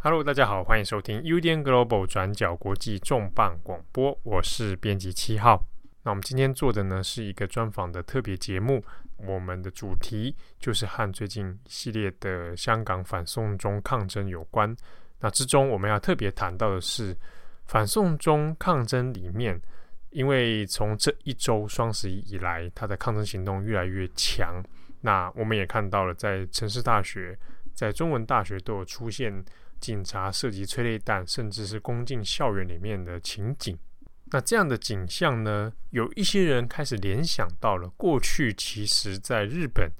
Hello，大家好，欢迎收听 UDN Global 转角国际重磅广播，我是编辑七号。那我们今天做的呢是一个专访的特别节目，我们的主题就是和最近系列的香港反送中抗争有关。那之中我们要特别谈到的是反送中抗争里面，因为从这一周双十一以来，它的抗争行动越来越强。那我们也看到了，在城市大学、在中文大学都有出现。警察射击催泪弹，甚至是攻进校园里面的情景。那这样的景象呢，有一些人开始联想到了过去，其实在日本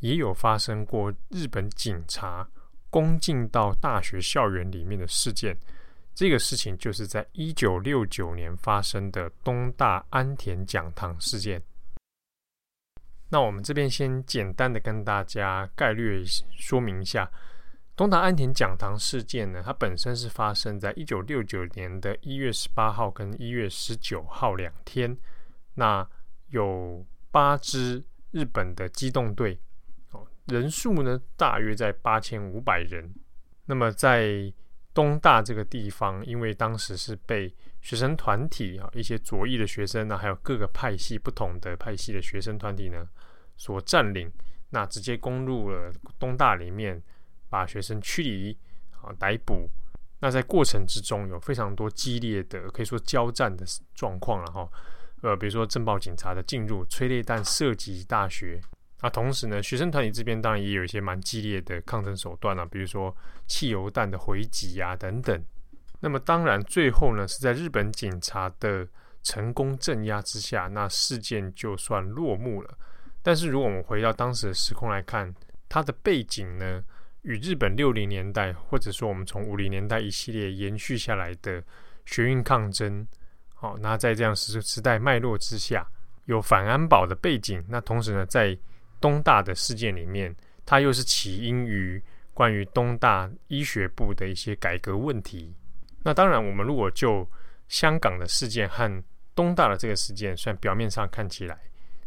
也有发生过日本警察攻进到大学校园里面的事件。这个事情就是在一九六九年发生的东大安田讲堂事件。那我们这边先简单的跟大家概略说明一下。东大安田讲堂事件呢，它本身是发生在一九六九年的一月十八号跟一月十九号两天。那有八支日本的机动队，哦，人数呢大约在八千五百人。那么在东大这个地方，因为当时是被学生团体啊，一些左翼的学生呢，还有各个派系不同的派系的学生团体呢所占领，那直接攻入了东大里面。把学生驱离啊，逮捕。那在过程之中有非常多激烈的，可以说交战的状况了哈。呃，比如说镇暴警察的进入，催泪弹射击大学。那同时呢，学生团体这边当然也有一些蛮激烈的抗争手段啊，比如说汽油弹的回击啊等等。那么当然最后呢，是在日本警察的成功镇压之下，那事件就算落幕了。但是如果我们回到当时的时空来看，它的背景呢？与日本六零年代，或者说我们从五零年代一系列延续下来的学运抗争，好，那在这样时时代脉络之下，有反安保的背景，那同时呢，在东大的事件里面，它又是起因于关于东大医学部的一些改革问题。那当然，我们如果就香港的事件和东大的这个事件，虽然表面上看起来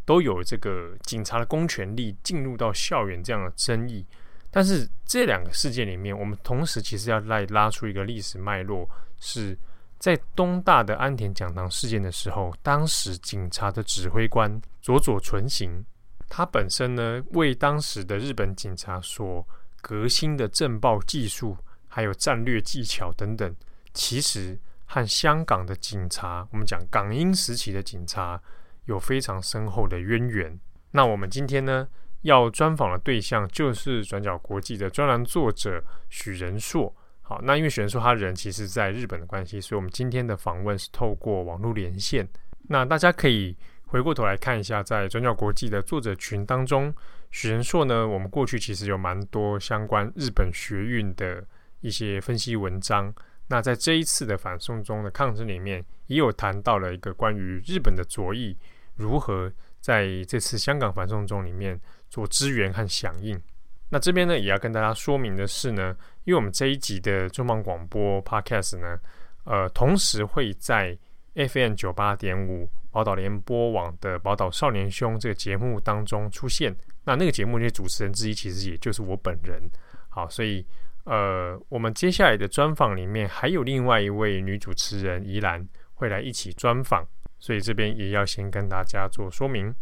都有这个警察的公权力进入到校园这样的争议。但是这两个事件里面，我们同时其实要来拉出一个历史脉络，是在东大的安田讲堂事件的时候，当时警察的指挥官佐佐纯行，他本身呢为当时的日本警察所革新的政报技术，还有战略技巧等等，其实和香港的警察，我们讲港英时期的警察有非常深厚的渊源。那我们今天呢，要专访的对象就是转角国际的专栏作者许仁硕。好，那因为许仁硕他人其实在日本的关系，所以我们今天的访问是透过网络连线。那大家可以回过头来看一下，在转角国际的作者群当中，许仁硕呢，我们过去其实有蛮多相关日本学运的一些分析文章。那在这一次的反送中的抗争里面，也有谈到了一个关于日本的左翼如何在这次香港反送中里面。做支援和响应。那这边呢，也要跟大家说明的是呢，因为我们这一集的重磅广播 Podcast 呢，呃，同时会在 FM 九八点五宝岛联播网的《宝岛少年兄》这个节目当中出现。那那个节目的主持人之一，其实也就是我本人。好，所以呃，我们接下来的专访里面还有另外一位女主持人宜兰会来一起专访，所以这边也要先跟大家做说明。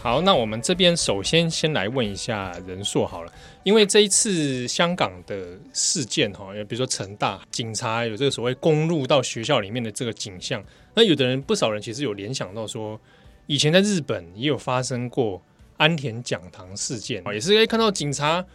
好，那我们这边首先先来问一下仁硕好了，因为这一次香港的事件哈，比如说成大警察有这个所谓攻入到学校里面的这个景象，那有的人不少人其实有联想到说，以前在日本也有发生过安田讲堂事件，也是可以看到警察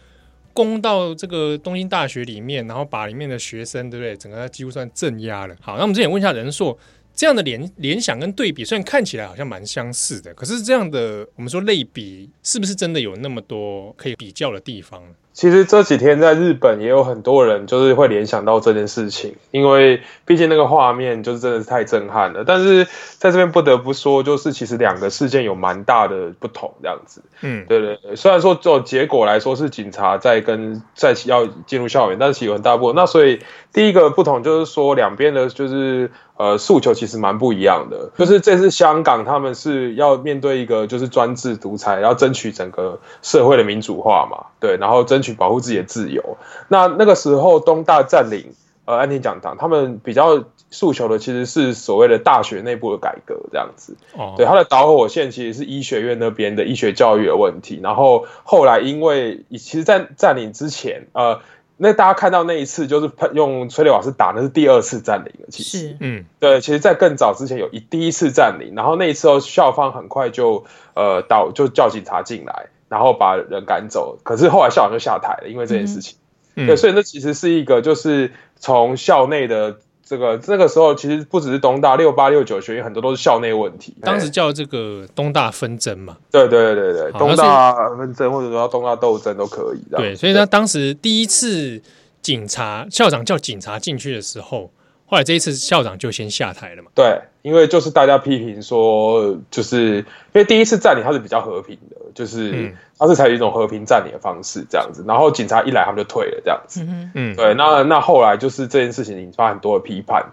攻到这个东京大学里面，然后把里面的学生对不对，整个几乎算镇压了。好，那我们这边问一下仁硕。这样的联联想跟对比，虽然看起来好像蛮相似的，可是这样的我们说类比，是不是真的有那么多可以比较的地方？其实这几天在日本也有很多人就是会联想到这件事情，因为毕竟那个画面就是真的是太震撼了。但是在这边不得不说，就是其实两个事件有蛮大的不同，这样子。嗯，对对对。虽然说就结果来说是警察在跟在要进入校园，但是其实有很大部分。那所以第一个不同就是说两边的就是。呃，诉求其实蛮不一样的，就是这次香港他们是要面对一个就是专制独裁，要争取整个社会的民主化嘛，对，然后争取保护自己的自由。那那个时候东大占领呃安田讲堂，他们比较诉求的其实是所谓的大学内部的改革这样子。哦，对，他的导火线其实是医学院那边的医学教育的问题，然后后来因为其实，在占领之前，呃。那大家看到那一次就是用催泪瓦斯打，那是第二次占领了。其实，嗯，对，其实，在更早之前有一第一次占领，然后那一次后校方很快就呃到就叫警察进来，然后把人赶走。可是后来校长就下台了，因为这件事情。嗯、对，所以那其实是一个就是从校内的。这个那个时候其实不只是东大六八六九学院，很多都是校内问题。当时叫这个东大纷争嘛？对对对对，东大纷争或者说东大斗争都可以。对，所以他当时第一次警察校长叫警察进去的时候，后来这一次校长就先下台了嘛？对，因为就是大家批评说，就是因为第一次占领它是比较和平的，就是。嗯他是采取一种和平占领的方式，这样子，然后警察一来，他们就退了，这样子。嗯嗯，对。那那后来就是这件事情引发很多的批判，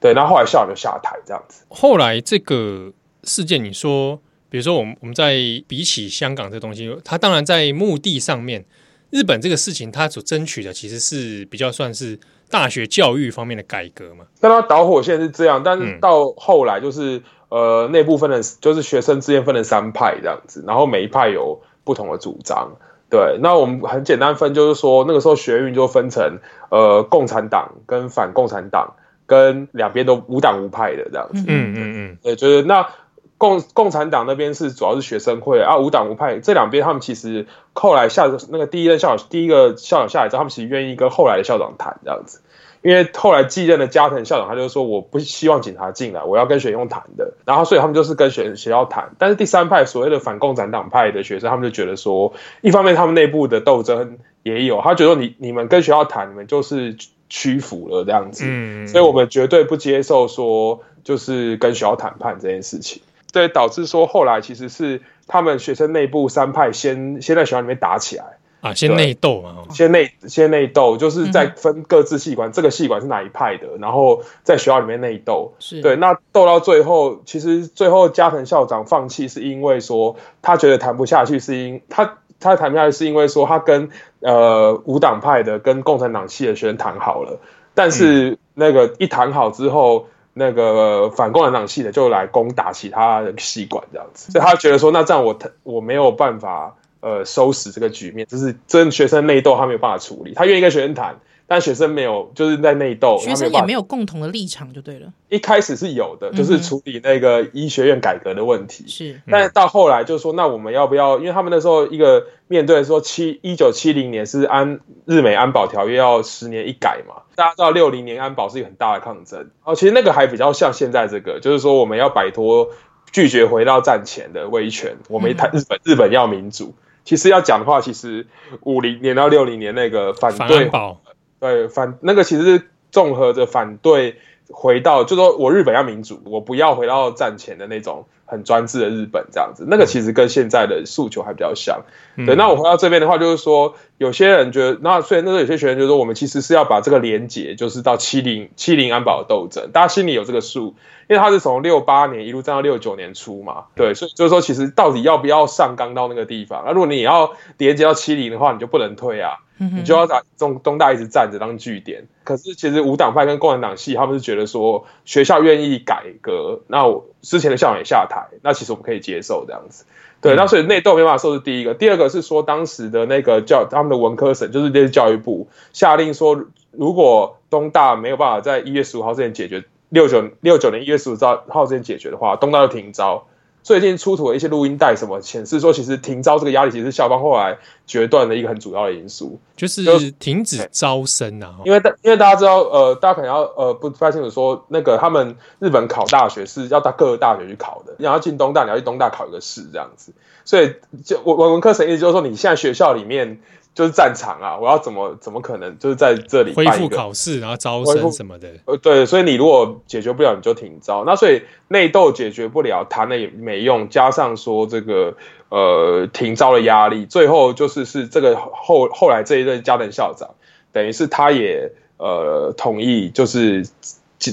对。那后，后来校长就下台，这样子。后来这个事件，你说，比如说我们我们在比起香港这东西，它当然在目的上面，日本这个事情，它所争取的其实是比较算是大学教育方面的改革嘛。那它导火线是这样，但是到后来就是、嗯、呃内部分的，就是学生之间分了三派这样子，然后每一派有。不同的主张，对，那我们很简单分，就是说那个时候学运就分成呃共产党跟反共产党，跟两边都无党无派的这样子。嗯嗯嗯，对，就是那共共产党那边是主要是学生会啊，无党无派这两边他们其实后来下那个第一任校长第一个校长下来之后，他们其实愿意跟后来的校长谈这样子。因为后来继任的加藤校长，他就说我不希望警察进来，我要跟学生谈的。然后所以他们就是跟学学校谈。但是第三派所谓的反共产党派的学生，他们就觉得说，一方面他们内部的斗争也有，他觉得你你们跟学校谈，你们就是屈服了这样子。嗯，所以我们绝对不接受说就是跟学校谈判这件事情。对，导致说后来其实是他们学生内部三派先先在学校里面打起来。啊，先内斗嘛，先内先内斗，就是在分各自系馆，嗯、这个系馆是哪一派的，然后在学校里面内斗。是。对，那斗到最后，其实最后加藤校长放弃，是因为说他觉得谈不下去，是因他他谈不下去，是因为说他跟呃无党派的跟共产党系的学生谈好了，但是那个一谈好之后，嗯、那个反共产党系的就来攻打其他的系馆这样子，所以他觉得说，那这样我我没有办法。呃，收拾这个局面，就是真学生内斗，他没有办法处理。他愿意跟学生谈，但学生没有，就是在内斗。学生也没有共同的立场，就对了。一开始是有的，就是处理那个医学院改革的问题。是、嗯，但是到后来就是说，那我们要不要？因为他们那时候一个面对说七一九七零年是安日美安保条约要十年一改嘛，大家知道六零年安保是一个很大的抗争。哦，其实那个还比较像现在这个，就是说我们要摆脱拒绝回到战前的威权，我们谈日本，嗯、日本要民主。其实要讲的话，其实五零年到六零年那个反对反，对反那个其实是综合着反对回到，就说我日本要民主，我不要回到战前的那种很专制的日本这样子。那个其实跟现在的诉求还比较像。嗯、对，那我回到这边的话，就是说有些人觉得，那所以那时候有些学员就说，我们其实是要把这个连结，就是到七零七零安保的斗争，大家心里有这个数。因为他是从六八年一路战到六九年初嘛，对，所以就是说，其实到底要不要上纲到那个地方？那如果你要连接到七零的话，你就不能退啊，你就要在中东大一直站着当据点。可是其实无党派跟共产党系他们是觉得说，学校愿意改革，那我之前的校长也下台，那其实我们可以接受这样子。对，那所以内斗没办法说是第一个，第二个是说当时的那个教他们的文科省，就是那些教育部下令说，如果东大没有办法在一月十五号之前解决。六九六九年一月十五号之前解决的话，东大就停招。最近出土的一些录音带，什么显示说，其实停招这个压力，其实是校方后来决断的一个很主要的因素，就是停止招生啊。因为大因为大家知道，呃，大家可能要呃不太清楚说，那个他们日本考大学是要到各个大学去考的，你要进东大，你要去东大考一个试这样子。所以就文文科生意思就是说，你现在学校里面。就是战场啊，我要怎么怎么可能就是在这里恢复考试，然后招生什么的？呃，对，所以你如果解决不了，你就停招。那所以内斗解决不了，谈了也没用。加上说这个呃停招的压力，最后就是是这个后后来这一任加藤校长，等于是他也呃同意，就是。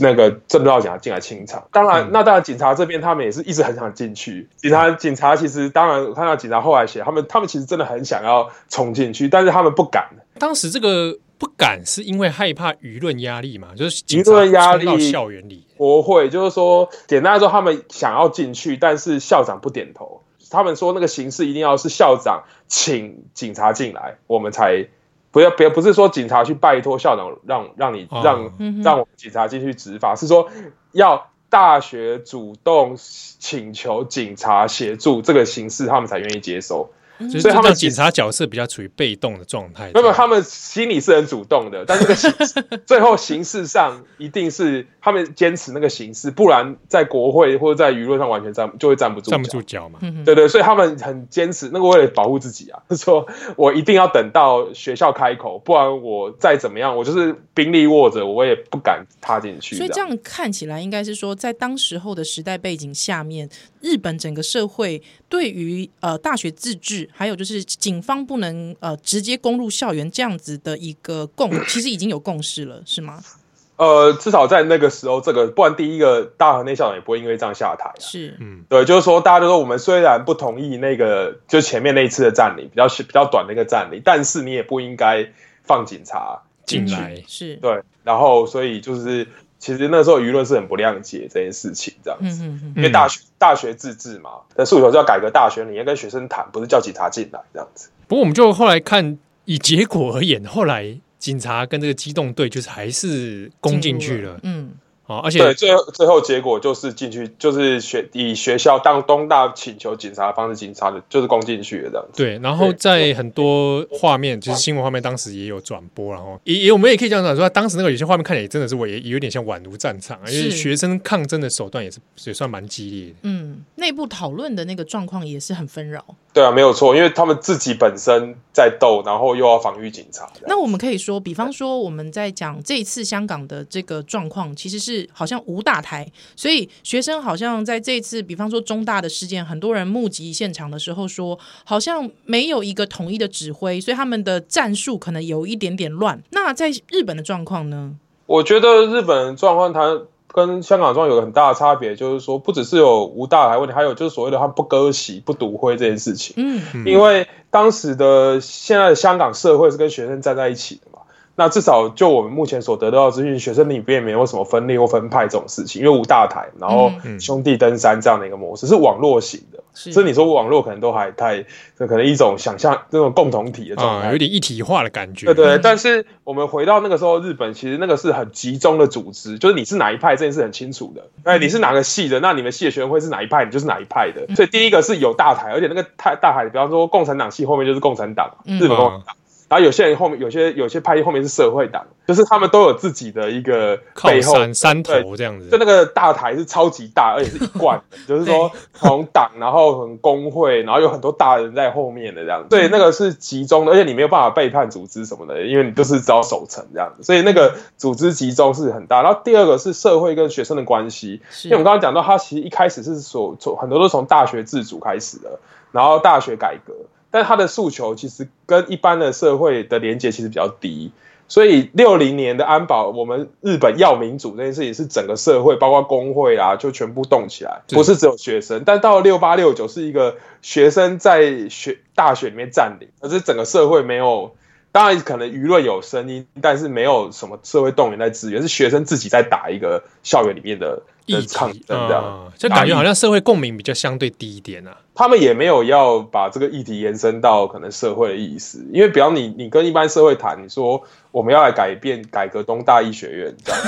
那个正道警察进来清场，当然，那当然警察这边他们也是一直很想进去。警察警察其实当然我看到警察后来写，他们他们其实真的很想要冲进去，但是他们不敢。当时这个不敢是因为害怕舆论压力嘛？就是舆论压力到校园里，国会就是说，简单来说，他们想要进去，但是校长不点头。他们说那个形式一定要是校长请警察进来，我们才。不要，不要，不是说警察去拜托校长让让你让让我们警察进去执法，是说要大学主动请求警察协助这个形式，他们才愿意接收。所以他们警察角色比较处于被动的状态。没有，他们心里是很主动的，但是个形 最后形式上一定是他们坚持那个形式，不然在国会或者在舆论上完全站就会站不住，站不住脚嘛。对对，所以他们很坚持那个为了保护自己啊，说我一定要等到学校开口，不然我再怎么样，我就是兵力握着，我也不敢踏进去。所以这样看起来，应该是说在当时候的时代背景下面，日本整个社会对于呃大学自治。还有就是，警方不能呃直接攻入校园这样子的一个共，其实已经有共识了，是吗？呃，至少在那个时候，这个不然第一个大和内校长也不会因为这样下台。是，嗯，对，就是说大家都说我们虽然不同意那个就前面那一次的占领，比较比较短的一个占领，但是你也不应该放警察进来。是对，然后所以就是。其实那时候舆论是很不谅解这件事情，这样子，因为大学大学自治嘛，那诉求是要改革大学，你要跟学生谈，不是叫警察进来这样子。不过我们就后来看，以结果而言，后来警察跟这个机动队就是还是攻进去了，嗯。哦，而且对，最后最后结果就是进去，就是学以学校当东大请求警察的方式，警察的就是攻进去的这样子。对，然后在很多画面，就是新闻画面，当时也有转播，然后也也我们也可以这样讲说，当时那个有些画面看起来真的是我也有点像宛如战场，因为学生抗争的手段也是也算蛮激烈的。嗯，内部讨论的那个状况也是很纷扰。对啊，没有错，因为他们自己本身在斗，然后又要防御警察。那我们可以说，比方说我们在讲这一次香港的这个状况，其实是。好像无大台，所以学生好像在这次，比方说中大的事件，很多人目击现场的时候说，好像没有一个统一的指挥，所以他们的战术可能有一点点乱。那在日本的状况呢？我觉得日本状况它跟香港状况有个很大的差别，就是说不只是有无大台问题，还有就是所谓的他不割席、不独灰这件事情。嗯，因为当时的现在的香港社会是跟学生站在一起的嘛。那至少就我们目前所得到的资讯，学生里边也没有什么分裂或分派这种事情，因为无大台，然后兄弟登山这样的一个模式是网络型的，所以你说网络可能都还太，可能一种想象这种共同体的状态，有点一体化的感觉。对对，但是我们回到那个时候，日本其实那个是很集中的组织，就是你是哪一派这件事很清楚的，哎，你是哪个系的，那你们系的学生会是哪一派，你就是哪一派。的。所以第一个是有大台，而且那个太大台，比方说共产党系后面就是共产党，日本共产党。然后有些人后面有些有些派系后面是社会党，就是他们都有自己的一个背后山山头这样子，就那个大台是超级大，而且是一贯的，就是说从党，然后很工会，然后有很多大人在后面的这样子，所以那个是集中的，而且你没有办法背叛组织什么的，因为你都是只要守城这样子，所以那个组织集中是很大。然后第二个是社会跟学生的关系，因为我们刚刚讲到，他其实一开始是所从很多都从大学自主开始的，然后大学改革。但他的诉求其实跟一般的社会的连接其实比较低，所以六零年的安保，我们日本要民主这件事情是整个社会，包括工会啊，就全部动起来，不是只有学生。但到了六八六九是一个学生在学大学里面占领，而是整个社会没有，当然可能舆论有声音，但是没有什么社会动员在支援，是学生自己在打一个校园里面的的抗争这样，嗯，就感觉好像社会共鸣比较相对低一点啊。他们也没有要把这个议题延伸到可能社会的意思，因为比方你你跟一般社会谈，你说我们要来改变改革东大医学院这样，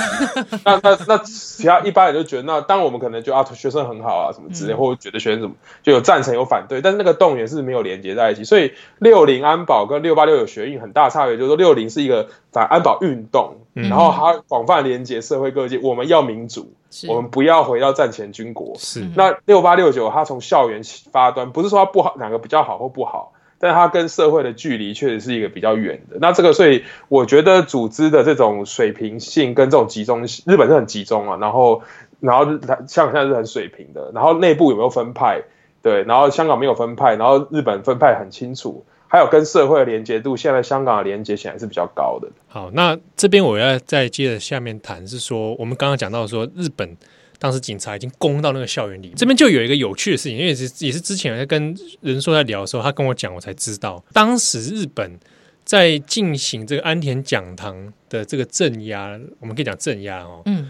那那那其他一般人就觉得，那当然我们可能觉得啊学生很好啊什么之类，或者觉得学生怎么就有赞成有反对，但是那个动员是没有连接在一起，所以六零安保跟六八六有学运很大差别，就是说六零是一个反安保运动，然后它广泛连接社会各界，我们要民主。我们不要回到战前军国。是那六八六九，他从校园发端，不是说他不好，哪个比较好或不好，但它跟社会的距离确实是一个比较远的。那这个，所以我觉得组织的这种水平性跟这种集中性，日本是很集中啊，然后然后香港现在是很水平的，然后内部有没有分派？对，然后香港没有分派，然后日本分派很清楚，还有跟社会的连接度，现在香港的连接显然是比较高的。好，那这边我要再接着下面谈，是说我们刚刚讲到说日本。当时警察已经攻到那个校园里，这边就有一个有趣的事情，因为也是也是之前在跟人说在聊的时候，他跟我讲，我才知道，当时日本在进行这个安田讲堂的这个镇压，我们可以讲镇压哦，嗯，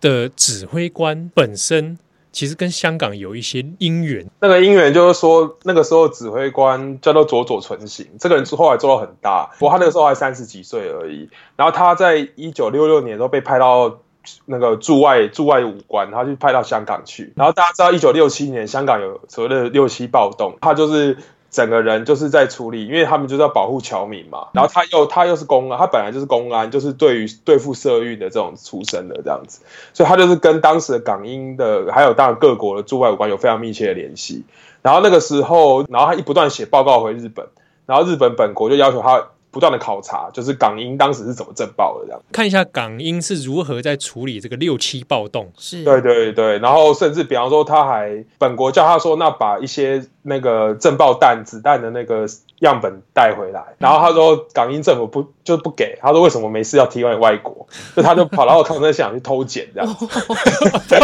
的指挥官本身其实跟香港有一些因缘。那个因缘就是说，那个时候指挥官叫做佐佐纯行，这个人后来做到很大，不过他那个时候还三十几岁而已。然后他在一九六六年都被派到。那个驻外驻外武官，他就派到香港去。然后大家知道，一九六七年香港有所谓的六七暴动，他就是整个人就是在处理，因为他们就是要保护侨民嘛。然后他又他又是公安，他本来就是公安，就是对于对付社运的这种出身的这样子，所以他就是跟当时的港英的还有当然各国的驻外武官有非常密切的联系。然后那个时候，然后他一不断写报告回日本，然后日本本国就要求他。不断的考察，就是港英当时是怎么震爆的这样，看一下港英是如何在处理这个六七暴动。是，对对对，然后甚至比方说，他还本国叫他说，那把一些那个震爆弹子弹的那个。样本带回来，然后他说港英政府不就不给，他说为什么没事要提供外国，就他就跑到抗生想去偷捡这样，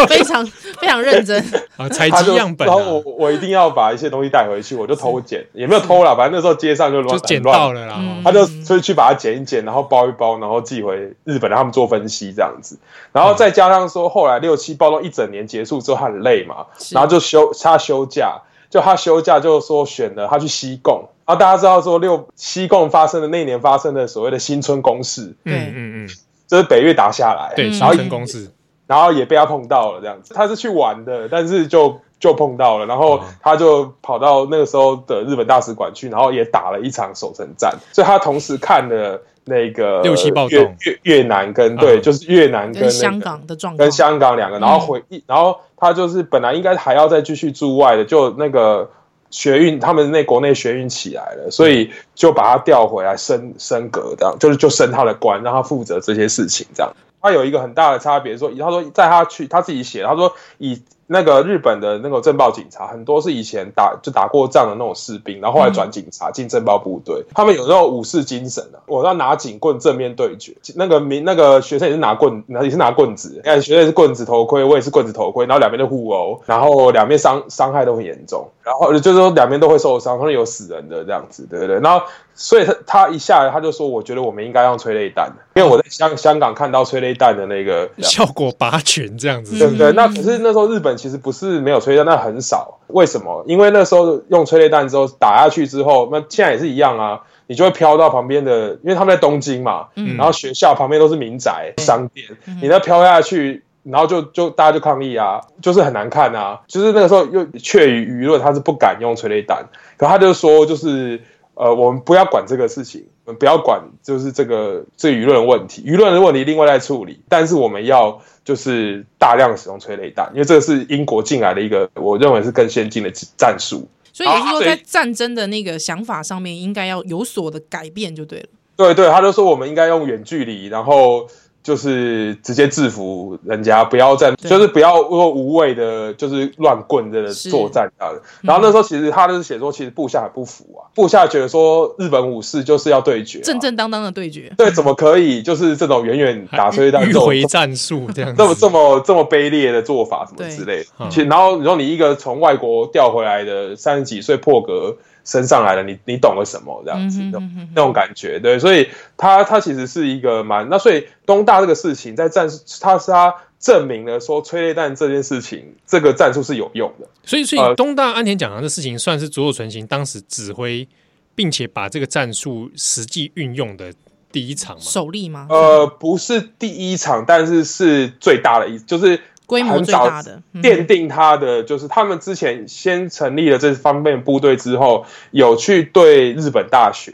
非常非常认真。啊，采集样本、啊，然后我我一定要把一些东西带回去，我就偷捡，也没有偷了，反正那时候街上就乱就捡到了啦，他就所以去把它捡一捡，然后包一包，然后寄回日本让他们做分析这样子，然后再加上说后来六七暴动一整年结束之后他很累嘛，然后就休他休假，就他休假就说选了他去西贡。然后大家知道说六西贡发生的那年发生的所谓的新春攻势，嗯嗯嗯，就是北越打下来，对，新春攻势，然后也被他碰到了这样子。他是去玩的，但是就就碰到了，然后他就跑到那个时候的日本大使馆去，然后也打了一场守城战。所以他同时看了那个六七暴动，越越南跟对，就是越南跟香港的状况，跟香港两个，然后回忆，然后他就是本来应该还要再继续驻外的，就那个。学运，他们那国内学运起来了，所以就把他调回来升升格，这样就是就升他的官，让他负责这些事情。这样，他有一个很大的差别，说他说在他去他自己写，他说以。那个日本的那个政报警察很多是以前打就打过仗的那种士兵，然后后来转警察进政报部队，他们有那种武士精神的、啊。我要拿警棍正面对决，那个民那个学生也是拿棍，也是拿棍子，哎，学生也是棍子头盔，我也是棍子头盔，然后两边都互殴，然后两边伤伤害都很严重，然后就是说两边都会受伤，可能有死人的这样子，对不对？然后。所以他他一下来他就说，我觉得我们应该用催泪弹，因为我在香香港看到催泪弹的那个 效果拔群这样子，对不对？那可是那时候日本其实不是没有催泪弹，那很少。为什么？因为那时候用催泪弹之后打下去之后，那现在也是一样啊，你就会飘到旁边的，因为他们在东京嘛，然后学校旁边都是民宅、商店，你那飘下去，然后就就大家就抗议啊，就是很难看啊。就是那个时候又却于舆论，他是不敢用催泪弹，可他就说就是。呃，我们不要管这个事情，我们不要管，就是这个这个舆论的问题，舆论的问题另外再处理。但是我们要就是大量使用催泪弹，因为这个是英国进来的一个，我认为是更先进的战术。所以也就是说，在战争的那个想法上面，应该要有所的改变就对了。对对，他就说我们应该用远距离，然后。就是直接制服人家，不要再就是不要说无谓的，就是乱棍的作战这样的。然后那时候其实他就是写说，其实部下很不服啊，部下觉得说日本武士就是要对决，正正当当的对决。对，怎么可以就是这种远远打催泪弹、迂回战术这样，这么这么这么卑劣的做法什么之类的。其实然后你说你一个从外国调回来的三十几岁破格。升上来了，你你懂了什么这样子的那种感觉？对，所以他他其实是一个蛮那，所以东大这个事情在战术，他是他证明了说催泪弹这件事情，这个战术是有用的。所以，所以东大安田讲堂的事情，算是佐佐纯行当时指挥，并且把这个战术实际运用的第一场吗？首例吗？呃，不是第一场，但是是最大的一，就是。规模最大的奠定他的就是他们之前先成立了这方面部队之后，有去对日本大学，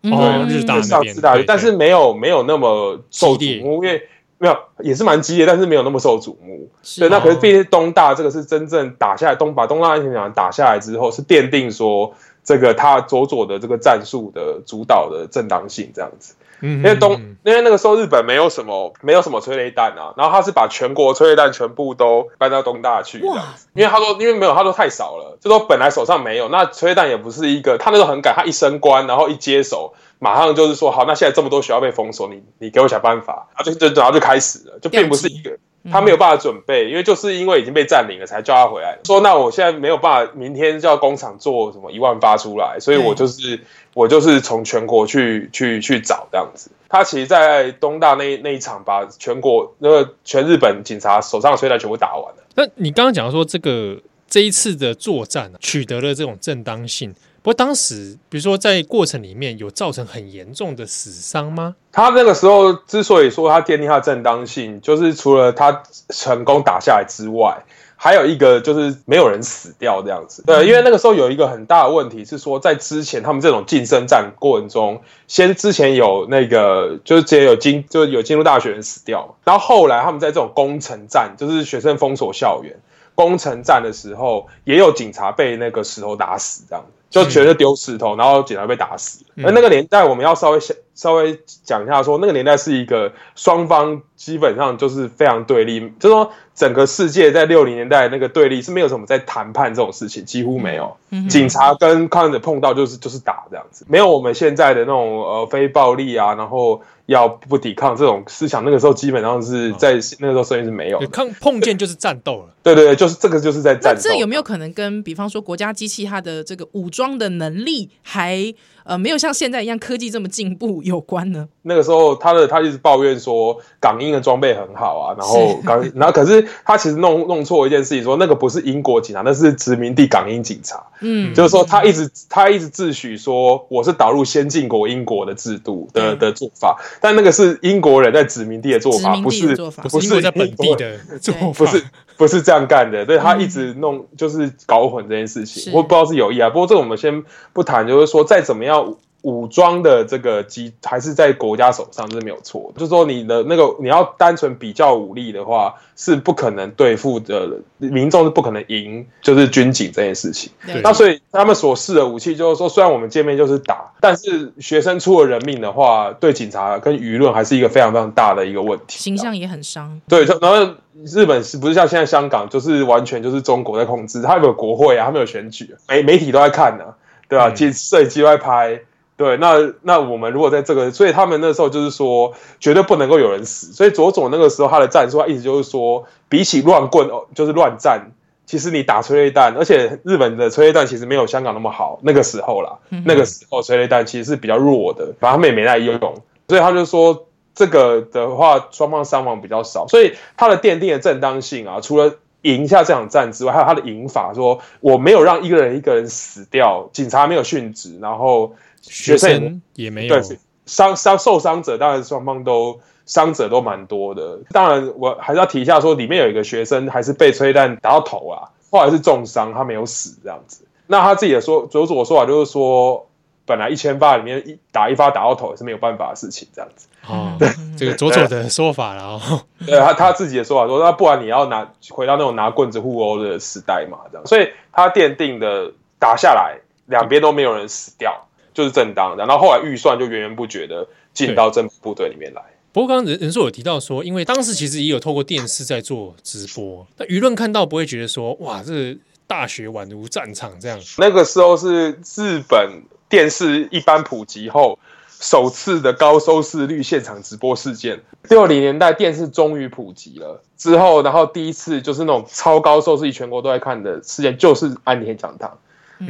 对日大上次大学，但是没有没有那么受瞩目，因为没有也是蛮激烈，但是没有那么受瞩目。对，那可是毕竟东大这个是真正打下来，东把东大安全讲堂打下来之后，是奠定说这个他佐佐的这个战术的主导的正当性这样子。嗯，因为东，因为那个时候日本没有什么没有什么催泪弹啊，然后他是把全国催泪弹全部都搬到东大去这样子，因为他说因为没有，他说太少了，就说本来手上没有，那催泪弹也不是一个，他那时候很赶，他一升官然后一接手，马上就是说好，那现在这么多学校被封锁，你你给我想办法，然后就就然后就开始了，就并不是一个。他没有办法准备，因为就是因为已经被占领了，才叫他回来。说那我现在没有办法，明天叫工厂做什么一万发出来，所以我就是我就是从全国去去去找这样子。他其实，在东大那那一场，把全国那个全日本警察手上的催泪弹全部打完了。那你刚刚讲说这个这一次的作战取得了这种正当性。不过当时，比如说在过程里面有造成很严重的死伤吗？他那个时候之所以说他奠定他的正当性，就是除了他成功打下来之外，还有一个就是没有人死掉这样子。对，因为那个时候有一个很大的问题是说，在之前他们这种晋升战过程中，先之前有那个就是直接有进就有进入大学人死掉，然后后来他们在这种攻城战，就是学生封锁校园攻城战的时候，也有警察被那个石头打死这样子。就觉得丢石头，然后警察被打死。而那个年代，我们要稍微稍微讲一下，说那个年代是一个双方基本上就是非常对立，就是说整个世界在六零年代那个对立是没有什么在谈判这种事情，几乎没有。警察跟抗议者碰到就是就是打这样子，没有我们现在的那种呃非暴力啊，然后。要不抵抗这种思想，那个时候基本上是在那个时候声音是没有抗碰见就是战斗了。对对对，就是这个就是在战斗。这有没有可能跟比方说国家机器它的这个武装的能力还呃没有像现在一样科技这么进步有关呢？那个时候他的他一直抱怨说港英的装备很好啊，然后港然后可是他其实弄弄错一件事情，说那个不是英国警察，那是殖民地港英警察。嗯，就是说他一直他一直自诩说我是导入先进国英国的制度的的做法。但那个是英国人在殖民地的做法，不是不是在本地的做法，不是不是这样干的。对，他一直弄，就是搞混这件事情，我不知道是有意啊。不过这个我们先不谈，就是说再怎么样。武装的这个机还是在国家手上，这是没有错。就是说，你的那个你要单纯比较武力的话，是不可能对付的，民众是不可能赢，就是军警这件事情。那所以他们所试的武器，就是说，虽然我们见面就是打，但是学生出了人命的话，对警察跟舆论还是一个非常非常大的一个问题，形象也很伤。对，然后日本是不是像现在香港，就是完全就是中国在控制？他们有国会啊，他们有选举，媒媒体都在看呢、啊，对吧、啊？其实摄影机都在拍。对，那那我们如果在这个，所以他们那时候就是说，绝对不能够有人死。所以佐佐那个时候他的战术，他意思就是说，比起乱棍哦，就是乱战，其实你打催泪弹，而且日本的催泪弹其实没有香港那么好。那个时候啦，嗯、那个时候催泪弹其实是比较弱的，反正他们也没在用。所以他就说，这个的话，双方伤亡比较少。所以他的奠定的正当性啊，除了赢下这场战之外，还有他的赢法，说我没有让一个人一个人死掉，警察没有殉职，然后。学生也没有对伤伤受伤者，当然双方都伤者都蛮多的。当然，我还是要提一下，说里面有一个学生还是被催弹打到头啊，后来是重伤，他没有死这样子。那他自己的说，佐佐说法就是说，本来一千发里面一打一发打到头也是没有办法的事情，这样子。哦，对，这个佐佐的说法然后 对他他自己的说法说，那不然你要拿回到那种拿棍子互殴的时代嘛，这样。所以他奠定的打下来，两边都没有人死掉。就是正当的，然后后来预算就源源不绝的进到政府部队里面来。不过刚刚人人硕有提到说，因为当时其实也有透过电视在做直播，那舆论看到不会觉得说，哇，这大学宛如战场这样。那个时候是日本电视一般普及后首次的高收视率现场直播事件。六零年代电视终于普及了之后，然后第一次就是那种超高收视率，全国都在看的事件，就是安田讲堂。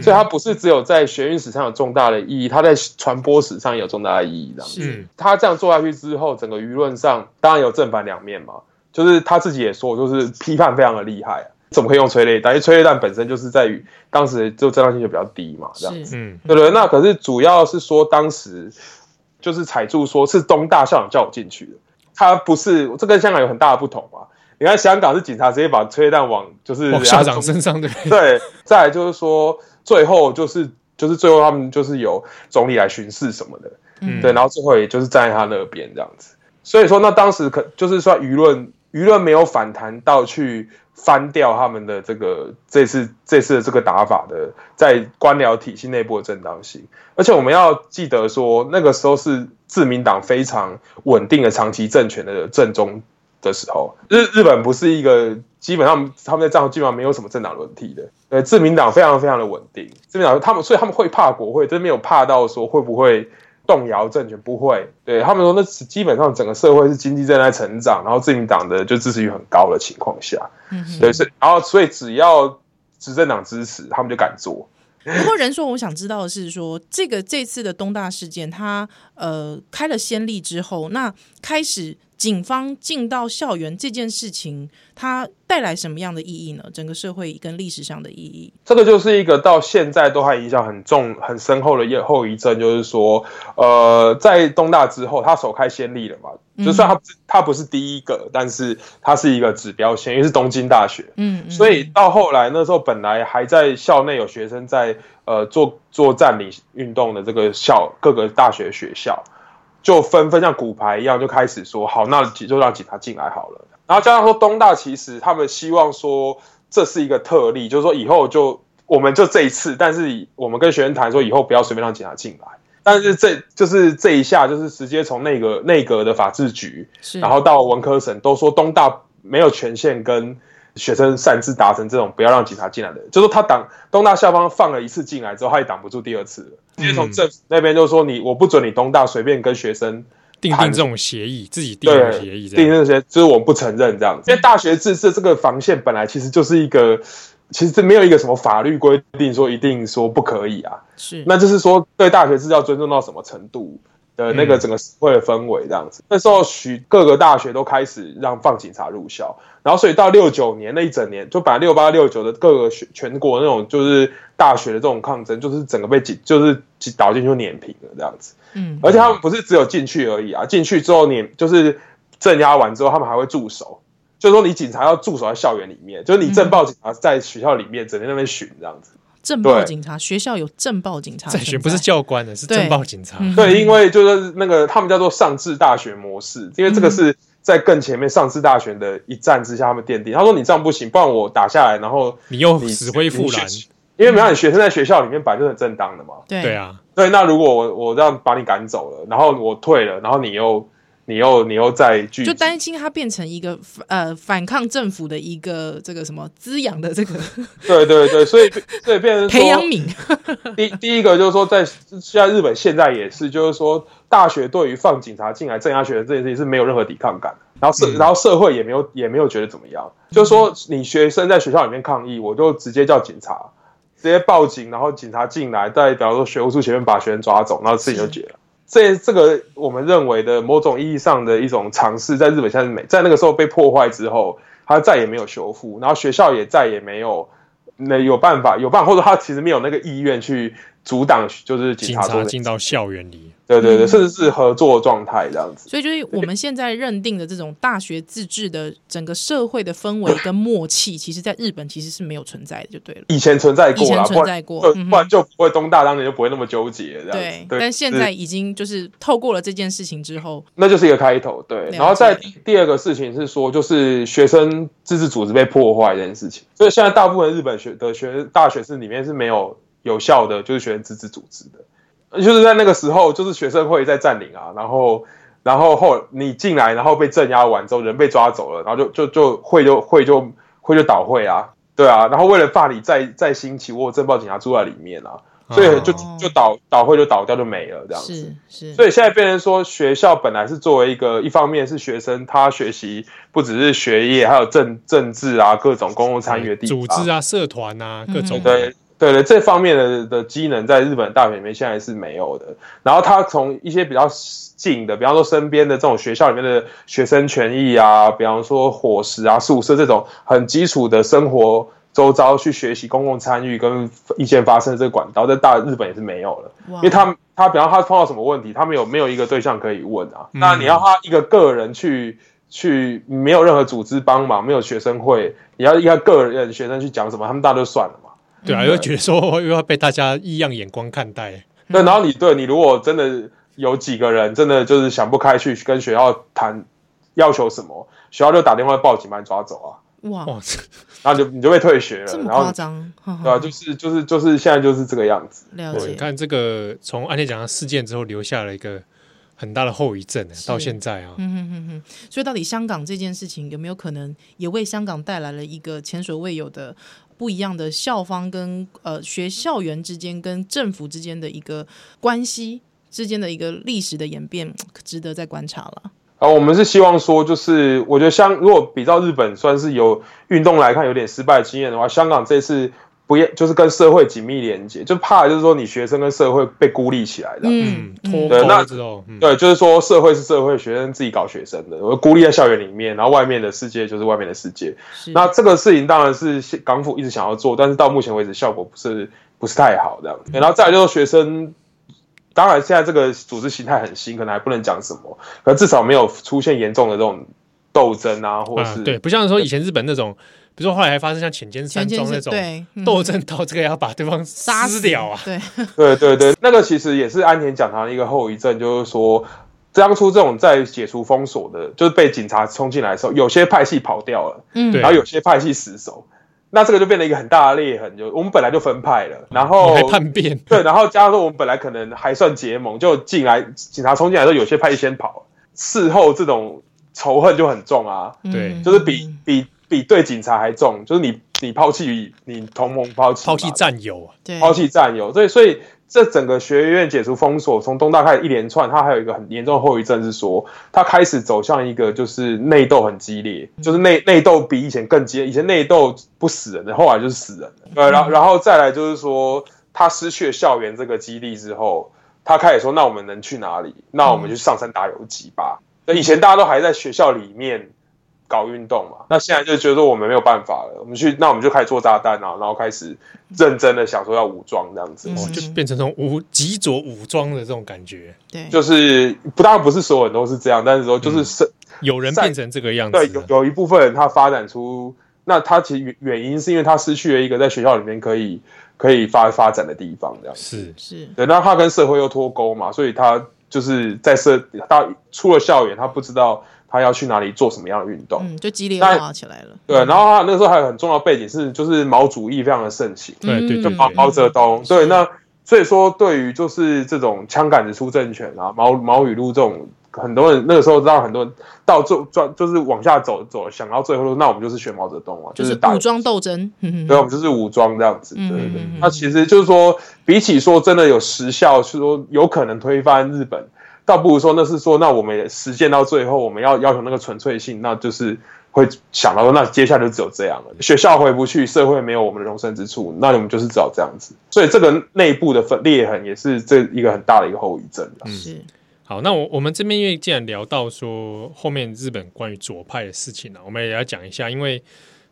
所以它不是只有在学运史上有重大的意义，它在传播史上也有重大的意义。这样子，他这样做下去之后，整个舆论上当然有正反两面嘛。就是他自己也说，就是批判非常的厉害，怎么可以用催泪弹？因为催泪弹本身就是在于当时就正当性就比较低嘛，这样子，嗯，对不对？那可是主要是说当时就是踩住说是东大校长叫我进去的，他不是，这跟香港有很大的不同嘛。你看香港是警察直接把催泪弹往就是校长身上，对对，再来就是说。最后就是就是最后他们就是有总理来巡视什么的，嗯，对，然后最后也就是站在他那边这样子。所以说，那当时可就是说舆论舆论没有反弹到去翻掉他们的这个这次这次的这个打法的在官僚体系内部的正当性。而且我们要记得说，那个时候是自民党非常稳定的长期政权的正中的时候，日日本不是一个基本上他们在战后基本上没有什么政党轮替的，呃，自民党非常非常的稳定，自民党他们所以他们会怕国会，真没有怕到说会不会动摇政权，不会，对他们说那基本上整个社会是经济正在成长，然后自民党的就支持率很高的情况下，嗯哼，对，是，然后所以只要执政党支持，他们就敢做。不过人说，我想知道的是说，这个这次的东大事件，它呃开了先例之后，那开始。警方进到校园这件事情，它带来什么样的意义呢？整个社会跟历史上的意义，这个就是一个到现在都还影响很重、很深厚的后遗症。就是说，呃，在东大之后，他首开先例了嘛？就算他他不是第一个，但是他是一个指标性，因为是东京大学。嗯，所以到后来那时候，本来还在校内有学生在呃做做占领运动的这个校各个大学学校。就纷纷像骨牌一样，就开始说好，那就让警察进来好了。然后加上说东大其实他们希望说这是一个特例，就是说以后就我们就这一次，但是我们跟学生谈说以后不要随便让警察进来。但是这就是这一下就是直接从内阁内阁的法制局，然后到文科省都说东大没有权限跟。学生擅自达成这种不要让警察进来的，就是说他挡东大校方放了一次进来之后，他也挡不住第二次了。直接从政府那边就说你，我不准你东大随便跟学生订定这种协议，自己订定协议，订定这些就是我们不承认这样子。因为大学自治这个防线本来其实就是一个，其实这没有一个什么法律规定说一定说不可以啊。是，那就是说对大学自治要尊重到什么程度？的那个整个社会的氛围这样子，那时候许各个大学都开始让放警察入校，然后所以到六九年那一整年，就把六八六九的各个学全国那种就是大学的这种抗争，就是整个被挤，就是挤倒进去就碾平了这样子。嗯，而且他们不是只有进去而已啊，进去之后碾就是镇压完之后，他们还会驻守，就是说你警察要驻守在校园里面，就是你正报警察在学校里面整天在那边巡这样子。镇报警察，学校有镇报警察在学，不是教官的，是镇报警察。对，因为就是那个他们叫做上智大学模式，因为这个是在更前面上智大学的一战之下他们奠定。他说你这样不行，不然我打下来，然后你又死灰复燃。因为没有你学生在学校里面本来就很正当的嘛。对啊，对，那如果我我这样把你赶走了，然后我退了，然后你又。你又你又再聚，就担心它变成一个呃反抗政府的一个这个什么滋养的这个，对对对，所以所以变成培养皿。第第一个就是说，在现在日本现在也是，就是说大学对于放警察进来镇压学生这件事情是没有任何抵抗感，然后社、嗯、然后社会也没有也没有觉得怎么样，就是说你学生在学校里面抗议，我就直接叫警察，直接报警，然后警察进来，在比方说学务处前面把学生抓走，然后事情就结了。这这个我们认为的某种意义上的一种尝试，在日本现在是没在那个时候被破坏之后，它再也没有修复，然后学校也再也没有那有办法有办法，或者他其实没有那个意愿去阻挡，就是警察，进到校园里。对对对，甚至是合作状态这样子。所以就是我们现在认定的这种大学自治的整个社会的氛围跟默契，其实在日本其实是没有存在的，就对了。以前存在过，以前存在过，不然就不会东大当年就不会那么纠结这样。对，但现在已经就是透过了这件事情之后，那就是一个开头。对，然后在第二个事情是说，就是学生自治组织被破坏这件事情。所以现在大部分日本学的学大学是里面是没有有效的，就是学生自治组织的。就是在那个时候，就是学生会在占领啊，然后，然后后你进来，然后被镇压完之后，人被抓走了，然后就就就会就会就会就倒会啊，对啊，然后为了怕你再再兴起，我有镇暴警察住在里面啊，所以就就倒倒会就倒掉就没了这样子，是是，所以现在变成说学校本来是作为一个一方面是学生他学习不只是学业，还有政政治啊各种公共参与的地方，组织啊社团啊各种。对。对对，这方面的的机能在日本大学里面现在是没有的。然后他从一些比较近的，比方说身边的这种学校里面的学生权益啊，比方说伙食啊、宿舍这种很基础的生活周遭去学习公共参与跟意见发生的这个管道，在大日本也是没有了。因为他他比方他碰到什么问题，他没有没有一个对象可以问啊。那你要他一个个人去去，没有任何组织帮忙，没有学生会，你要一个个人学生去讲什么，他们大家就算了嘛。对啊，又觉得说又要被大家异样眼光看待。对，然后你对你如果真的有几个人真的就是想不开去跟学校谈要求什么，学校就打电话报警把你抓走啊。哇，然后就你就被退学了，这么夸张，对啊，就是就是就是现在就是这个样子。了解。你看这个从安田讲的事件之后留下了一个很大的后遗症，到现在啊，嗯哼哼哼。所以到底香港这件事情有没有可能也为香港带来了一个前所未有的不一样的校方跟呃学校园之间跟政府之间的一个关系之间的一个历史的演变，值得再观察了。啊，我们是希望说，就是我觉得香如果比照日本算是有运动来看有点失败的经验的话，香港这次不要就是跟社会紧密连接，就怕就是说你学生跟社会被孤立起来的。嗯，对，那之后，对，就是说社会是社会，学生自己搞学生的，我孤立在校园里面，然后外面的世界就是外面的世界。那这个事情当然是港府一直想要做，但是到目前为止效果不是不是太好这样。然后再来就是学生。当然，现在这个组织形态很新，可能还不能讲什么，可至少没有出现严重的这种斗争啊，或者是、啊、对，不像说以前日本那种，比如说后来还发生像浅间山庄那种斗争到这个要把对方杀死掉啊，对。对对对，那个其实也是安田讲堂的一个后遗症，就是说当初这种在解除封锁的，就是被警察冲进来的时候，有些派系跑掉了，嗯，然后有些派系死守。那这个就变成一个很大的裂痕，就我们本来就分派了，然后叛变，对，然后加上说我们本来可能还算结盟，就进来警察冲进来的时候，有些派系先跑，事后这种仇恨就很重啊，对，就是比比比对警察还重，就是你你抛弃你同盟抛弃抛弃战友啊，对，抛弃战友，所以所以。这整个学院解除封锁，从东大开始一连串，它还有一个很严重的后遗症是说，它开始走向一个就是内斗很激烈，就是内内斗比以前更激烈。以前内斗不死人的，后来就是死人了。呃，然后然后再来就是说，他失去了校园这个基地之后，他开始说，那我们能去哪里？那我们就上山打游击吧。那以前大家都还在学校里面。搞运动嘛，那现在就觉得我们没有办法了，我们去，那我们就开始做炸弹啊，然后开始认真的想说要武装这样子，哦，就变成这种武极左武装的这种感觉。对，就是不当然不是所有人都是这样，但是说就是是、嗯、有人变成这个样子。对，有有一部分人他发展出，那他其实原因是因为他失去了一个在学校里面可以可以发发展的地方，这样是是。对，那他跟社会又脱钩嘛，所以他就是在社他出了校园，他不知道。他要去哪里做什么样的运动？嗯，就激烈化起来了。对，然后他那个时候还有很重要的背景是，就是毛主义非常的盛行。对对对，就毛毛泽东。对，那所以说，对于就是这种枪杆子出政权啊，毛毛语录这种，很多人那个时候让很多人到最专就是往下走走，想到最后，那我们就是学毛泽东啊，就是武装斗争。对，我们就是武装这样子。对对对。那其实就是说，比起说真的有时效，是说有可能推翻日本。倒不如说，那是说，那我们实践到最后，我们要要求那个纯粹性，那就是会想到说，那接下来就只有这样了。学校回不去，社会没有我们的容身之处，那我们就是只好这样子。所以这个内部的分裂痕也是这一个很大的一个后遗症。嗯，是。好，那我我们这边因为既然聊到说后面日本关于左派的事情呢，我们也要讲一下，因为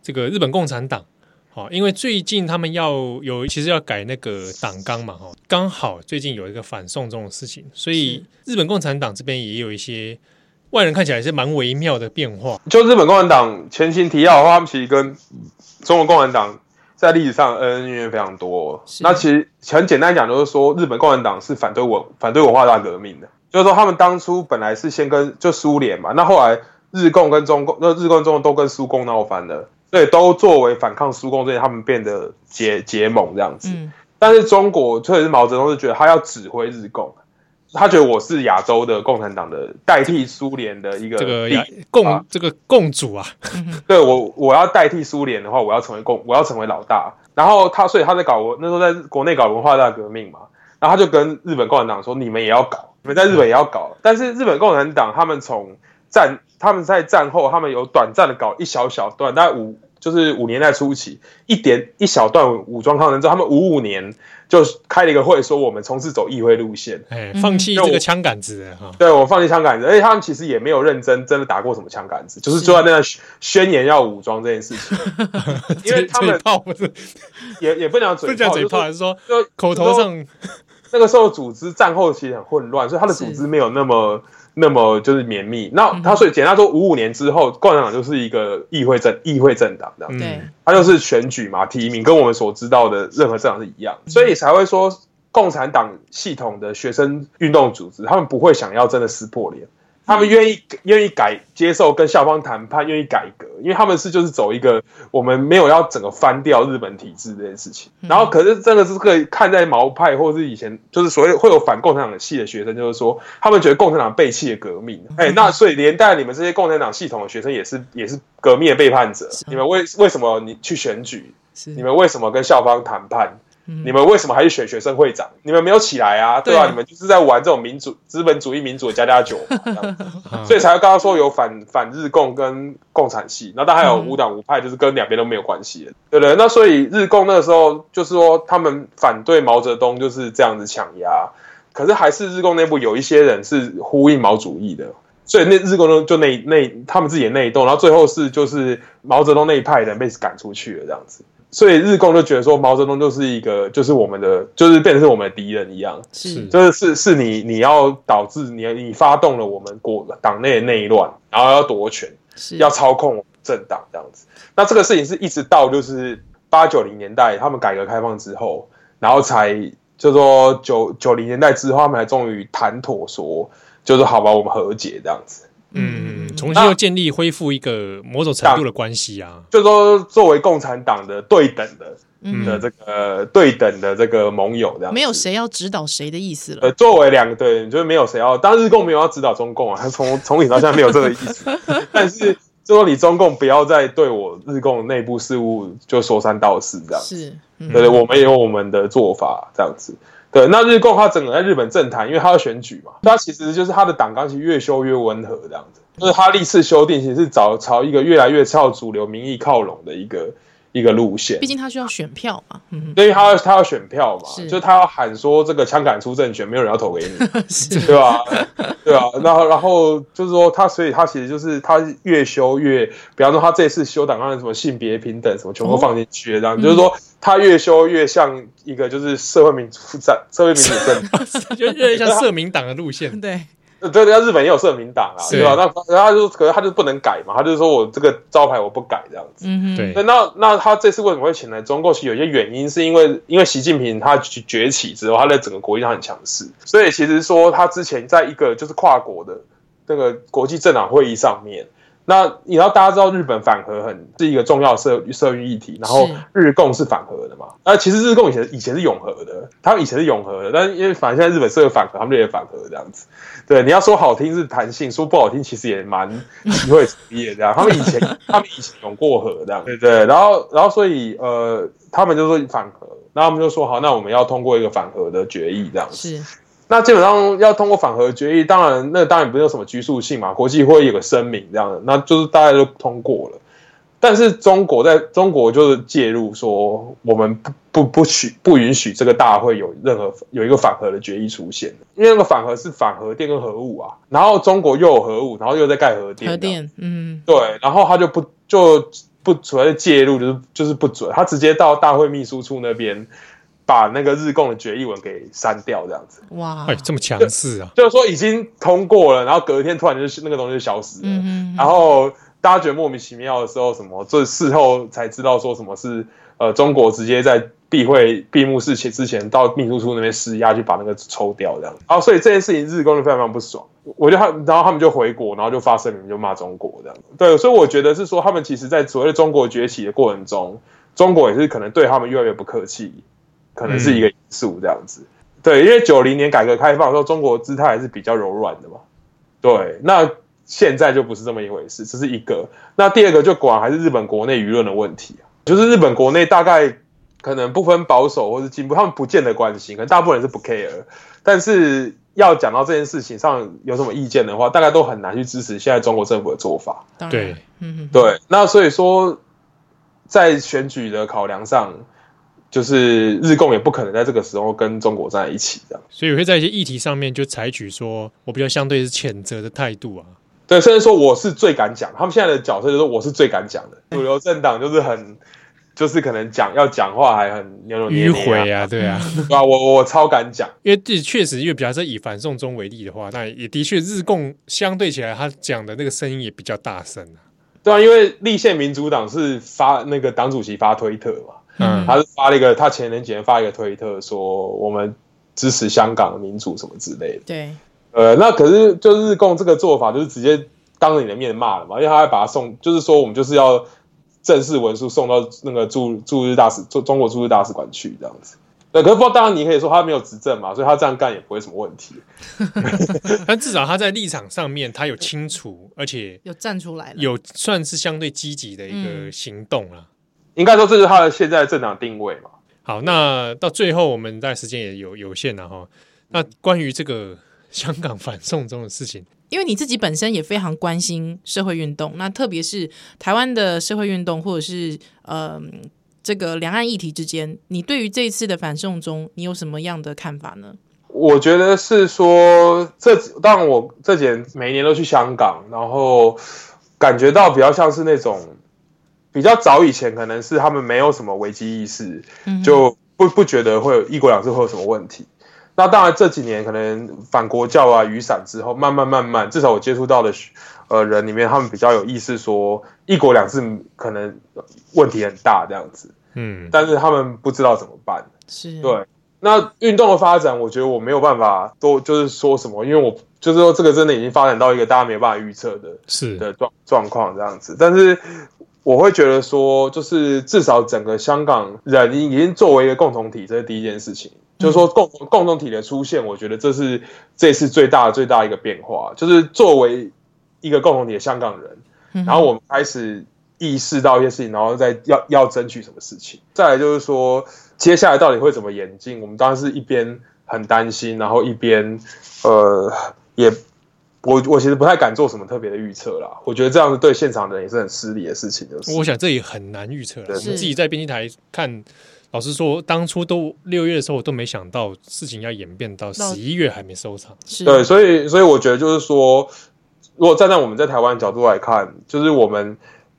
这个日本共产党。好，因为最近他们要有，其实要改那个党纲嘛，哈，刚好最近有一个反送中的事情，所以日本共产党这边也有一些外人看起来是蛮微妙的变化。就日本共产党前情提要的话，他们其实跟中国共产党在历史上恩恩怨怨非常多。那其实很简单讲，就是说日本共产党是反对文反对文化大革命的，就是说他们当初本来是先跟就苏联嘛，那后来日共跟中共，那日共、中共都跟苏共闹翻了。对，都作为反抗苏共这些，他们变得结结盟这样子。嗯，但是中国，特别是毛泽东是觉得他要指挥日共，他觉得我是亚洲的共产党的代替苏联的一个这个共、啊、这个共主啊。对我，我要代替苏联的话，我要成为共，我要成为老大。然后他，所以他在搞那时候在国内搞文化大革命嘛。然后他就跟日本共产党说：“你们也要搞，你们在日本也要搞。”但是日本共产党他们从战。他们在战后，他们有短暂的搞一小小段，大概五就是五年代初期一点一小段武装抗争之后，他们五五年就开了一个会，说我们从此走议会路线，哎，放弃这个枪杆子哈。对，我放弃枪杆子，而且他们其实也没有认真真的打过什么枪杆子，就是就在那宣言要武装这件事情，因为他们炮不是？也也不讲嘴炮，嘴炮，还是说就口头上那个时候组织战后其实很混乱，所以他的组织没有那么。那么就是绵密，那他所以简单说，五五年之后，共产党就是一个议会政议会政党这样，对，他就是选举嘛，提名，跟我们所知道的任何政党是一样，所以才会说共产党系统的学生运动组织，他们不会想要真的撕破脸，他们愿意愿意改接受跟校方谈判，愿意改革，因为他们是就是走一个我们没有要整个翻掉日本体制这件事情。然后可是真的是可以看在毛派或者是以前就是所谓会有反共产党的系的学生，就是说他们觉得共产党背弃了革命。哎，那所以连带你们这些共产党系统的学生也是也是革命的背叛者。你们为为什么你去选举？你们为什么跟校方谈判？你们为什么还去选学生会长？你们没有起来啊，对吧？你们就是在玩这种民主资本主义民主的加加酒，所以才刚刚说有反反日共跟共产系，然后当然还有无党无派，就是跟两边都没有关系的，对不对？那所以日共那个时候就是说他们反对毛泽东就是这样子抢压，可是还是日共内部有一些人是呼应毛主义的，所以那日共就那那他们自己的内斗，然后最后是就是毛泽东那一派的人被赶出去了这样子。所以日共就觉得说毛泽东就是一个，就是我们的，就是变成是我们的敌人一样，是，就是是是你你要导致你你发动了我们国党内的内乱，然后要夺权，是要操控政党这样子。那这个事情是一直到就是八九零年代他们改革开放之后，然后才就说九九零年代之后，他们才终于谈妥说，就是好吧，我们和解这样子。嗯，重新又建立、恢复一个某种程度的关系啊，就是说作为共产党的对等的、嗯、的这个对等的这个盟友，这样没有谁要指导谁的意思了。呃，作为两个对，就是没有谁要，当然日共没有要指导中共啊，他 从从里到现在没有这个意思。但是就说你中共不要再对我日共内部事务就说三道四这样子，是，嗯、对，对，我们也有我们的做法这样子。对，那日共他整个在日本政坛，因为他要选举嘛，他其实就是他的党纲其实越修越温和这样子，就是他历次修订其实是找朝一个越来越朝主流民意靠拢的一个一个路线。毕竟他需要选票嘛，嗯，所以他要他要选票嘛，是。就他要喊说这个枪杆出政权，没有人要投给你，是。对吧？对啊，然后然后就是说他，所以他其实就是他越修越，比方说他这次修党纲的什么性别平等什么全部放进去了这样，哦、就是说。他越修越像一个就是社会民主战社会民主政，就越像社民党的路线。对，对对，日本也有社民党啊，对吧？那然后他就可是他就不能改嘛，他就说我这个招牌我不改这样子。嗯哼，对。那那他这次为什么会请来中共？其实有些原因是因为因为习近平他崛起之后，他在整个国际上很强势，所以其实说他之前在一个就是跨国的这个国际政党会议上面。那你要大家知道，日本反核很是一个重要社社运议题，然后日共是反核的嘛？那其实日共以前以前是永和的，他们以前是永和的，但是因为反正现在日本社会反核，他们就也反核这样子。对，你要说好听是弹性，说不好听其实也蛮机会主义这样。他们以前 他们以前永过河这样，对对。然后然后所以呃，他们就说反核，然后他们就说好，那我们要通过一个反核的决议这样子。是。那基本上要通过反核决议，当然那当然不是有什么拘束性嘛，国际会有个声明这样的，那就是大家都通过了。但是中国在中国就是介入说，我们不不不许不允许这个大会有任何有一个反核的决议出现，因为那个反核是反核电跟核武啊，然后中国又有核武，然后又在盖核电，核电，嗯，对，然后他就不就不主要介入，就是就是不准，他直接到大会秘书处那边。把那个日共的决议文给删掉，这样子。哇，哎，这么强势啊！就是说已经通过了，然后隔一天突然就那个东西就消失了，嗯嗯，然后大家觉得莫名其妙的时候，什么这事后才知道说什么是呃中国直接在闭会闭幕式前之前到秘书处那边施压去把那个抽掉这样，然后所以这件事情日共就非常非常不爽，我就他然后他们就回国，然后就发声明就骂中国这样，对，所以我觉得是说他们其实在所谓的中国崛起的过程中，中国也是可能对他们越来越不客气。可能是一个因素这样子，对，因为九零年改革开放的时候，中国姿态还是比较柔软的嘛，对，那现在就不是这么一回事，这是一个。那第二个就果然还是日本国内舆论的问题啊，就是日本国内大概可能不分保守或是进步，他们不见得关心，可能大部分人是不 care，但是要讲到这件事情上有什么意见的话，大概都很难去支持现在中国政府的做法。对，嗯，对，那所以说在选举的考量上。就是日共也不可能在这个时候跟中国站在一起这样，所以会在一些议题上面就采取说我比较相对是谴责的态度啊。对，甚至说我是最敢讲，他们现在的角色就是我是最敢讲的。主流政党就是很，就是可能讲要讲话还很扭扭捏捏迂回啊，对啊，对啊，我我超敢讲，因为这确实，因为比方说以反送中为例的话，那也的确日共相对起来，他讲的那个声音也比较大声啊。对啊，因为立宪民主党是发那个党主席发推特嘛。嗯，他是发了一个，他前年几天发一个推特说，我们支持香港民主什么之类的。对呃，那可是就日共这个做法，就是直接当着你的面骂了嘛，因为他还把他送，就是说我们就是要正式文书送到那个驻驻日大使中中国驻日大使馆去这样子。对，可是不过当然你可以说他没有执政嘛，所以他这样干也不会什么问题。但至少他在立场上面，他有清楚，而且有站出来了，有算是相对积极的一个行动了。嗯、应该说这是他的现在的政党定位嘛。好，那到最后我们在时间也有有限了哈。那关于这个香港反送中的事情，因为你自己本身也非常关心社会运动，那特别是台湾的社会运动，或者是呃。这个两岸议题之间，你对于这一次的反送中，你有什么样的看法呢？我觉得是说，这当然我这几年每年都去香港，然后感觉到比较像是那种比较早以前，可能是他们没有什么危机意识，嗯、就不不觉得会有一国两制会有什么问题。那当然这几年可能反国教啊、雨伞之后，慢慢慢慢，至少我接触到的呃人里面，他们比较有意识说一国两制可能问题很大这样子。嗯，但是他们不知道怎么办。是对。那运动的发展，我觉得我没有办法多就是说什么，因为我就是说这个真的已经发展到一个大家没有办法预测的，是的状状况这样子。但是我会觉得说，就是至少整个香港人已经作为一个共同体，这是第一件事情。就是说共共同体的出现，我觉得这是这次最大最大一个变化，就是作为一个共同体的香港人，然后我们开始。意识到一些事情，然后再要要争取什么事情。再来就是说，接下来到底会怎么演进？我们当然是一边很担心，然后一边呃，也我我其实不太敢做什么特别的预测啦。我觉得这样子对现场的人也是很失礼的事情。就是我想这也很难预测了。我们自己在编辑台看，老实说，当初都六月的时候，我都没想到事情要演变到十一月还没收场。对，所以所以我觉得就是说，如果站在我们在台湾角度来看，就是我们。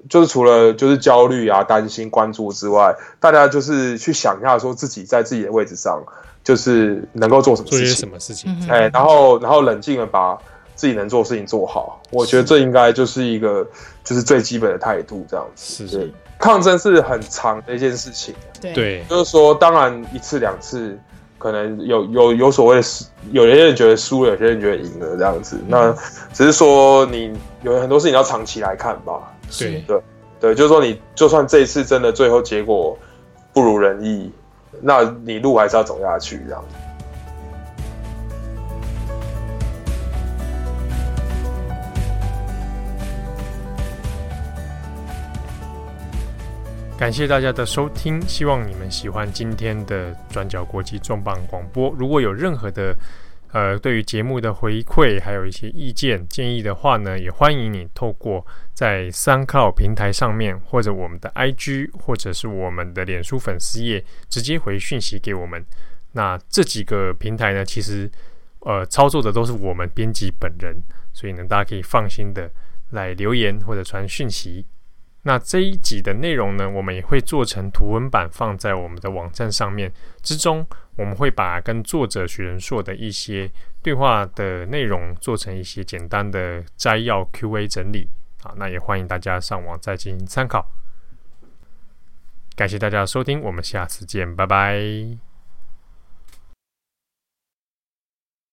就是除了就是焦虑啊、担心、关注之外，大家就是去想一下，说自己在自己的位置上，就是能够做什么事情，做些什么事情，哎、欸，然后然后冷静的把自己能做的事情做好。我觉得这应该就是一个就是最基本的态度，这样子。是，是，抗争是很长的一件事情。对，就是说，当然一次两次可能有有有所谓的输，有些人觉得输了，有些人觉得赢了，这样子。那只是说你有很多事情要长期来看吧。对对对，就是说，你就算这一次真的最后结果不如人意，那你路还是要走下去，这样。感谢大家的收听，希望你们喜欢今天的转角国际重磅广播。如果有任何的呃，对于节目的回馈，还有一些意见建议的话呢，也欢迎你透过在 SoundCloud 平台上面，或者我们的 IG，或者是我们的脸书粉丝页，直接回讯息给我们。那这几个平台呢，其实呃操作的都是我们编辑本人，所以呢，大家可以放心的来留言或者传讯息。那这一集的内容呢，我们也会做成图文版放在我们的网站上面。之中，我们会把跟作者许仁硕的一些对话的内容做成一些简单的摘要 Q&A 整理。啊，那也欢迎大家上网再进行参考。感谢大家的收听，我们下次见，拜拜。